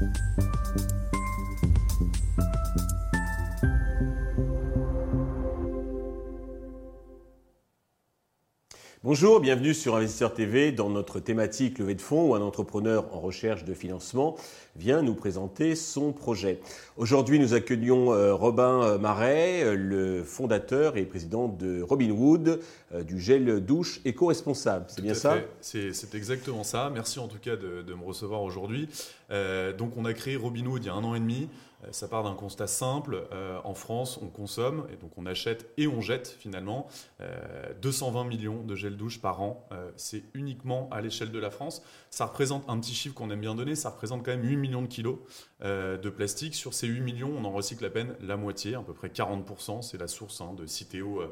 Thank you. Bonjour, bienvenue sur Investisseur TV dans notre thématique levée de fonds où un entrepreneur en recherche de financement vient nous présenter son projet. Aujourd'hui, nous accueillons euh, Robin euh, Marais, euh, le fondateur et président de Robinwood, du gel douche éco-responsable. C'est bien ça? C'est exactement ça. Merci en tout cas de, de me recevoir aujourd'hui. donc, on a créé Robinwood il y a un an et demi. Euh, ça part d'un constat simple. Euh, en France, on consomme, et donc on achète et on jette finalement 220 euh, millions de gel douche par an. c'est uniquement à l'échelle de la France. Ça représente un petit chiffre qu'on aime bien donner, ça représente quand même 8 millions de kilos de plastique. Sur ces 8 millions, on en recycle à peine la moitié, à peu près 40%. C'est la source hein, de Citeo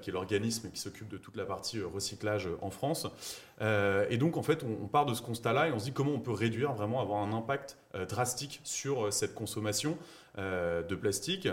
qui est l'organisme qui s'occupe de toute la partie recyclage en France. et donc, en fait, on, part de ce constat-là et on se dit comment on peut réduire, vraiment avoir un impact drastique sur cette consommation de plastique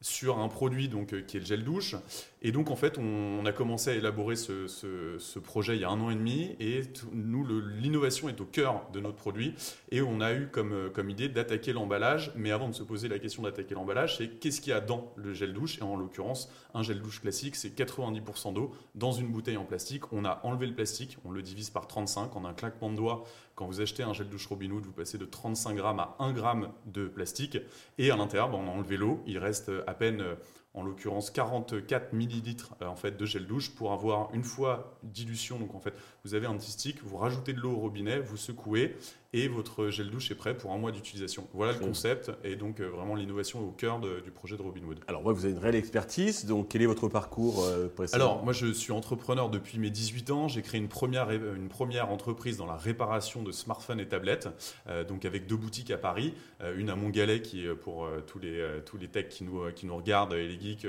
sur un produit donc, qui est le gel douche et donc, en fait, on, a commencé à élaborer ce, projet il y a un an et demi. Et nous, l'innovation est au cœur de notre produit. Et on a eu comme, comme idée d'attaquer l'emballage. Mais avant de se poser la question d'attaquer l'emballage, c'est qu'est-ce qu'il y a dans le gel douche? Et en l'occurrence, un gel douche classique, c'est 90% d'eau dans une bouteille en plastique. On a enlevé le plastique, on le divise par 35 en un claquement de doigts. Quand vous achetez un gel douche Robinhood, vous passez de 35 grammes à 1 gramme de plastique. Et à l'intérieur, ben, on a enlevé l'eau. Il reste à peine en l'occurrence 44 millilitres euh, en fait de gel douche pour avoir une fois dilution. Donc en fait, vous avez un petit vous rajoutez de l'eau au robinet, vous secouez et votre gel douche est prêt pour un mois d'utilisation. Voilà le concept et donc euh, vraiment l'innovation au cœur du projet de Robinwood. Alors moi, vous avez une réelle expertise, donc quel est votre parcours euh, précédent? Alors moi, je suis entrepreneur depuis mes 18 ans. J'ai créé une première, une première entreprise dans la réparation de smartphones et tablettes, euh, donc avec deux boutiques à Paris, une à Montgalet qui est pour tous les tous les techs qui nous qui nous regardent et les geeks,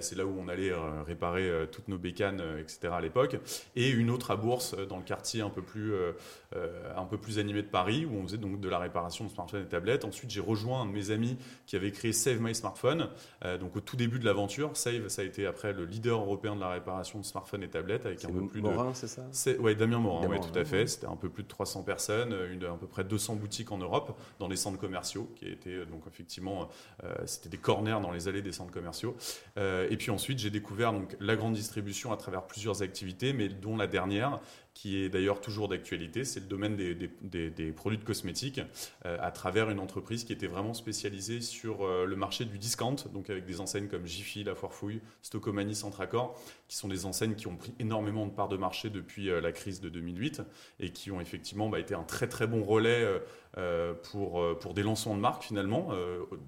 c'est là où on allait réparer toutes nos bécanes, etc. à l'époque, et une autre à Bourse dans le quartier un peu plus un peu plus animé de Paris, où on faisait donc de la réparation de smartphones et tablettes. Ensuite, j'ai rejoint un de mes amis qui avait créé Save My Smartphone. Euh, donc au tout début de l'aventure, Save, ça a été après le leader européen de la réparation de smartphones et tablettes avec un peu plus Morin, c'est ça? Oui, Damien Morin, oui, tout à fait. C'était un peu plus de 300 personnes, une, à peu près 200 boutiques en Europe, dans des centres commerciaux, qui étaient euh, donc effectivement, euh, c'était des corners dans les allées des centres commerciaux. et puis ensuite, j'ai découvert donc la grande distribution à travers plusieurs activités, mais dont la dernière, qui est d'ailleurs toujours d'actualité, c'est le domaine des, produits de cosmétiques, euh, à travers une entreprise qui était vraiment spécialisée sur euh, le marché du discount, donc avec des enseignes comme Jiffy, La Stocomanie, Centracor, qui sont des enseignes qui ont pris énormément de parts de marché depuis euh, la crise de 2008 et qui ont effectivement bah, été un très très bon relais pour, pour des lancements de marques finalement,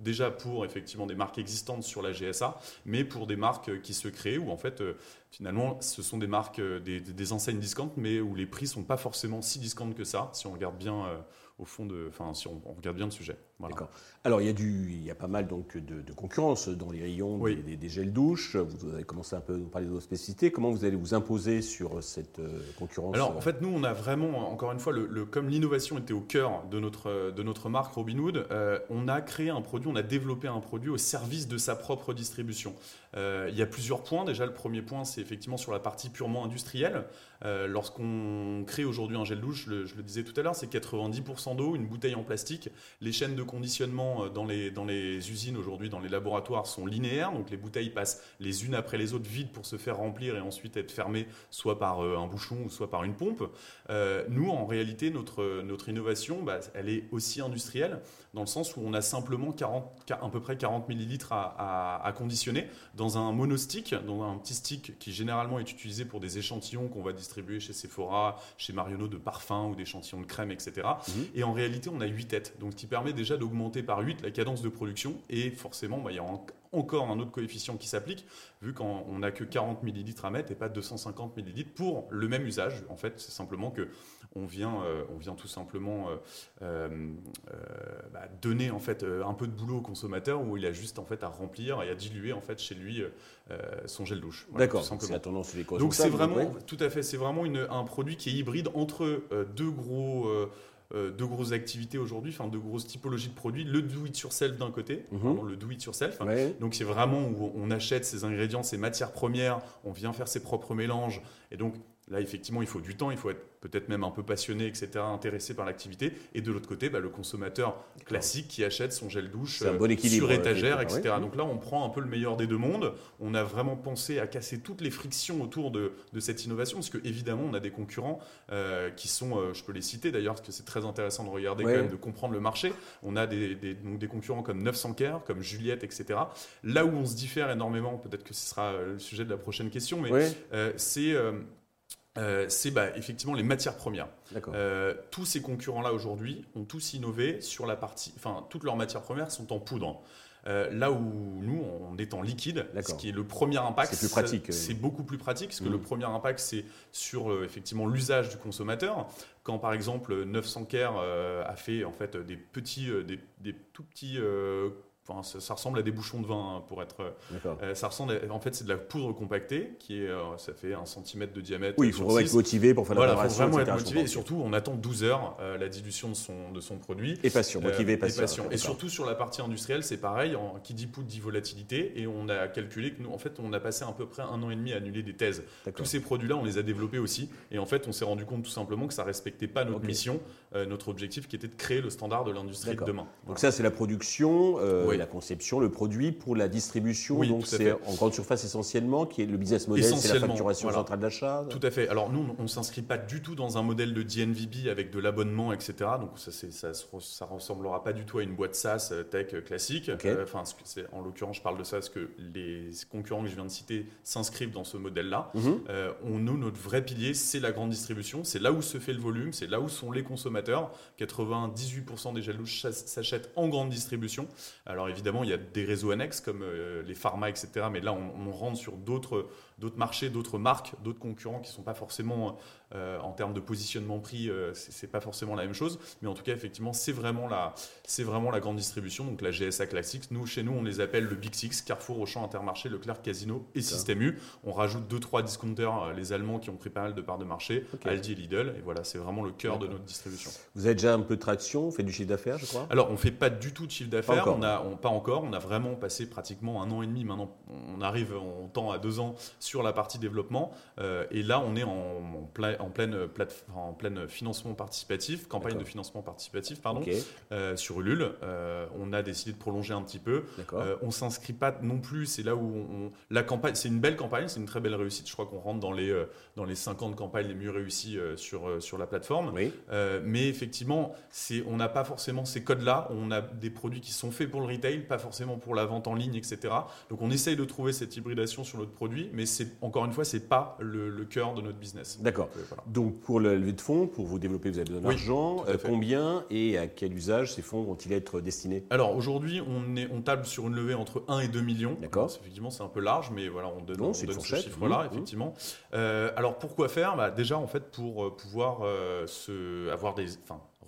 déjà pour effectivement des marques existantes sur la GSA, mais pour des marques qui se créent où en fait finalement, ce sont des marques, euh, des, enseignes discount, mais où les prix sont pas forcément si discount que ça, si on regarde bien euh, au fond de, enfin, si on, regarde bien le sujet. D'accord. Alors, il y, a du, il y a pas mal donc, de, concurrence dans les rayons des, gels douches. Vous avez commencé un peu à nous parler de vos spécificités. Comment vous allez vous imposer sur cette euh, concurrence Alors, en fait, nous, on a vraiment, encore une fois, le, comme l'innovation était au cœur de notre, de notre marque Robinhood, euh, on a créé un produit, on a développé un produit au service de sa propre distribution. Euh, il y a plusieurs points. Déjà, le premier point, c'est effectivement sur la partie purement industrielle. Lorsqu'on crée aujourd'hui un gel douche, je le disais tout à l'heure, c'est 90% d'eau, une bouteille en plastique. Les chaînes de conditionnement euh, dans les, dans les usines aujourd'hui, dans les laboratoires, sont linéaires. Donc les bouteilles passent les unes après les autres vides pour se faire remplir et ensuite être fermées soit par euh, un bouchon ou soit par une pompe. Euh, nous, en réalité, notre, notre innovation, bah, elle est aussi industrielle dans le sens où on a simplement 40, à peu près 40 millilitres à, à, conditionner dans un monostick, dans un petit stick qui généralement est utilisé pour des échantillons qu'on va distribuer chez Sephora, chez Marionneau de parfums ou d'échantillons de crème, etc. Et en réalité, on a 8 têtes, donc ce qui permet déjà d'augmenter par 8 la cadence de production. Et forcément, bah, il y a encore un autre coefficient qui s'applique, vu qu'on n'a que 40 millilitres à mettre et pas 250 millilitres pour le même usage. En fait, c'est simplement que on vient, euh, on vient tout simplement euh, euh, bah, donner en fait un peu de boulot au consommateur où il a juste en fait à remplir et à diluer en fait chez lui son gel douche. D'accord. C'est la tendance Donc c'est vraiment, tout à fait, c'est vraiment un produit qui est hybride entre deux gros deux grosses activités aujourd'hui, enfin deux grosses typologies de produits. Le do it yourself d'un côté, mhm. le do it yourself. Donc c'est vraiment où on achète ces ingrédients, ces matières premières, on vient faire ses propres mélanges. Et donc Là, effectivement, il faut du temps, il faut être peut-être même un peu passionné, etc., intéressé par l'activité. Et de l'autre côté, bah, le consommateur classique qui achète son gel douche euh, sur étagère, etc. Donc là, on prend un peu le meilleur des deux mondes. On a vraiment pensé à casser toutes les frictions autour de, cette innovation, parce qu'évidemment, on a des concurrents euh, qui sont, euh, je peux les citer d'ailleurs, parce que c'est très intéressant de regarder quand même, de comprendre le marché. On a des, des, des concurrents comme 900 Care, comme Juliette, etc. Là où on se diffère énormément, peut-être que ce sera le sujet de la prochaine question, mais c'est euh, c'est bah, effectivement les matières premières. Euh, tous ces concurrents-là aujourd'hui ont tous innové sur la partie, enfin toutes leurs matières premières sont en poudre. Euh, là où nous, on est en liquide, ce qui est le premier impact. C'est plus pratique. C'est beaucoup plus pratique, parce que le mmh. premier impact, c'est sur effectivement l'usage du consommateur. Quand par exemple 900 Care a fait en fait des petits, des, des, tout petits Enfin, ça, ressemble à des bouchons de vin, hein, pour être. Euh, ça ressemble, en fait, c'est de la poudre compactée qui est, euh, ça fait un centimètre de diamètre. Oui, il faut être motivé pour faire la Voilà, il faut vraiment être motivé et surtout, on attend 12 heures euh, la dilution de son de son produit. Et patient, motivé, patient. Et, patient. et surtout sur la partie industrielle, c'est pareil. En, qui dit poudre dit volatilité, et on a calculé que nous, en fait, on a passé à peu près un an et demi à annuler des thèses. Tous ces produits-là, on les a développés aussi, et en fait, on s'est rendu compte tout simplement que ça respectait pas notre mission, notre objectif, qui était de créer le standard de l'industrie de demain. Donc ça, c'est la production, la conception, le produit pour la distribution. donc c'est en grande surface essentiellement, qui est le business model, c'est la facturation centrale d'achat. Tout à fait. Alors nous, on ne s'inscrit pas du tout dans un modèle de DNVB avec de l'abonnement, etc. Donc ça, ça, ça, ressemblera pas du tout à une boîte SaaS euh, tech classique. Euh, enfin, en l'occurrence, je parle de ça parce que les concurrents que je viens de citer s'inscrivent dans ce modèle-là. Mhm. Euh, on, nous, notre vrai pilier, c'est la grande distribution. C'est là où se fait le volume, c'est là où sont les consommateurs. 98% des gels s'achètent en grande distribution. Alors évidemment, il y a des réseaux annexes comme euh, les pharma, etc. Mais là, on rentre sur d'autres marchés, d'autres marques, d'autres concurrents qui ne sont pas forcément euh, en termes de positionnement prix, euh, ce c'est pas forcément la même chose, mais en tout cas effectivement c'est vraiment la c'est vraiment la grande distribution, donc la GSA classique. Nous chez nous on les appelle le Big Six, Carrefour, Auchan, Intermarché, Leclerc, Casino et Système U. On rajoute deux trois discounters, euh, les Allemands qui ont pris pas mal de parts de marché, Aldi et Lidl, et voilà c'est vraiment le cœur de notre distribution. Vous avez déjà un peu de traction, on fait du chiffre d'affaires, je crois? Alors on fait pas du tout de chiffre d'affaires, on a pas encore, on a vraiment passé pratiquement un an et demi. Maintenant on arrive, on tend à deux ans sur la partie développement, et là on est en, en, plein, en pleine en pleine financement participatif, campagne de financement participatif, pardon, euh, sur Ulule. Euh, on a décidé de prolonger un petit peu. Euh, on s'inscrit pas non plus. C'est là où on, la campagne, c'est une belle campagne, c'est une très belle réussite. Je crois qu'on rentre dans les dans les 50 campagnes les mieux réussies sur sur la plateforme. mais effectivement, c'est on n'a pas forcément ces codes-là. On a des produits qui sont faits pour le retail, pas forcément pour la vente en ligne, etc. Donc on essaye de trouver cette hybridation sur notre produit, mais c'est encore une fois, c'est pas le, le, cœur de notre business. D'accord. Donc, donc pour le levée de fonds, pour vous développer, vous avez besoin d'argent. Euh, combien et à quel usage ces fonds vont-ils être destinés? Alors aujourd'hui, on, on table sur une levée entre 1 et 2 millions. D'accord. Effectivement, c'est un peu large, mais voilà, on donne, ce chiffre-là, mmh, mmh. effectivement. Euh, alors pourquoi faire? Bah, Déjà, en fait, pour euh, pouvoir se, avoir des,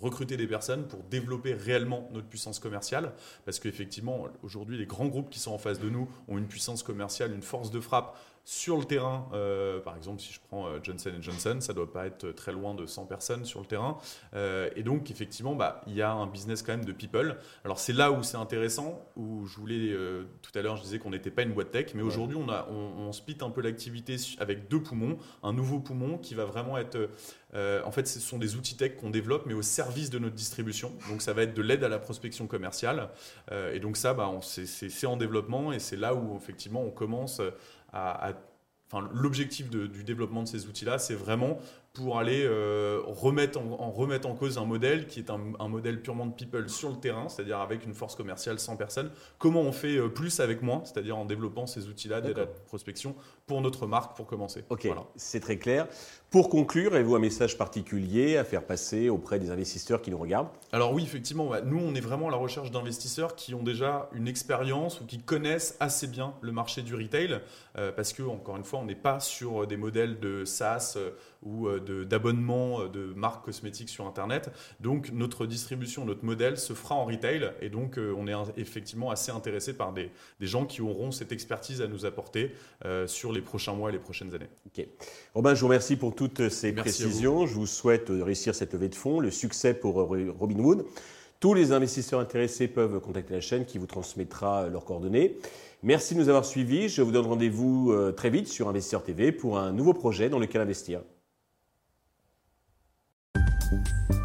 recruter des personnes pour développer réellement notre puissance commerciale. Parce qu'effectivement, aujourd'hui, les grands groupes qui sont en face de nous ont une puissance commerciale, une force de frappe sur le terrain, euh, par exemple, si je prends euh, Johnson Johnson, ça ne doit pas être très loin de 100 personnes sur le terrain. Euh, et donc, effectivement, bah, il y a un business quand même de people. Alors, c'est là où c'est intéressant, où je voulais, tout à l'heure, je disais qu'on n'était pas une boîte tech, mais aujourd'hui, on, a, on, split un peu l'activité avec deux poumons. Un nouveau poumon qui va vraiment être. en fait, ce sont des outils tech qu'on développe, mais au service de notre distribution. Donc, ça va être de l'aide à la prospection commerciale. et donc, ça, bah, c'est en développement et c'est là où, effectivement, on commence l'objectif du développement de ces outils-là, c'est vraiment pour aller euh, remettre, en, remettre en cause un modèle qui est un, modèle purement de people sur le terrain, c'est-à-dire avec une force commerciale sans personne. Comment on fait euh, plus avec moins, c'est-à-dire en développant ces outils-là à la prospection pour notre marque pour commencer. Ok, c'est très clair. Pour conclure, avez-vous un message particulier à faire passer auprès des investisseurs qui nous regardent? Alors oui, effectivement, nous, on est vraiment à la recherche d'investisseurs qui ont déjà une expérience ou qui connaissent assez bien le marché du retail, euh, parce que, encore une fois, on n'est pas sur des modèles de SaaS ou euh, d'abonnement de, marques cosmétiques sur Internet. Donc, notre distribution, notre modèle se fera en retail, et donc on est effectivement assez intéressé par des, des, gens qui auront cette expertise à nous apporter sur les prochains mois et les prochaines années. Ok. Robin, je vous remercie pour toutes ces précisions. Je vous souhaite de réussir cette levée de fonds, le succès pour Robinwood. Tous les investisseurs intéressés peuvent contacter la chaîne qui vous transmettra leurs coordonnées. Merci de nous avoir suivis. Je vous donne rendez-vous euh, très vite sur Investisseur TV pour un nouveau projet dans lequel investir. you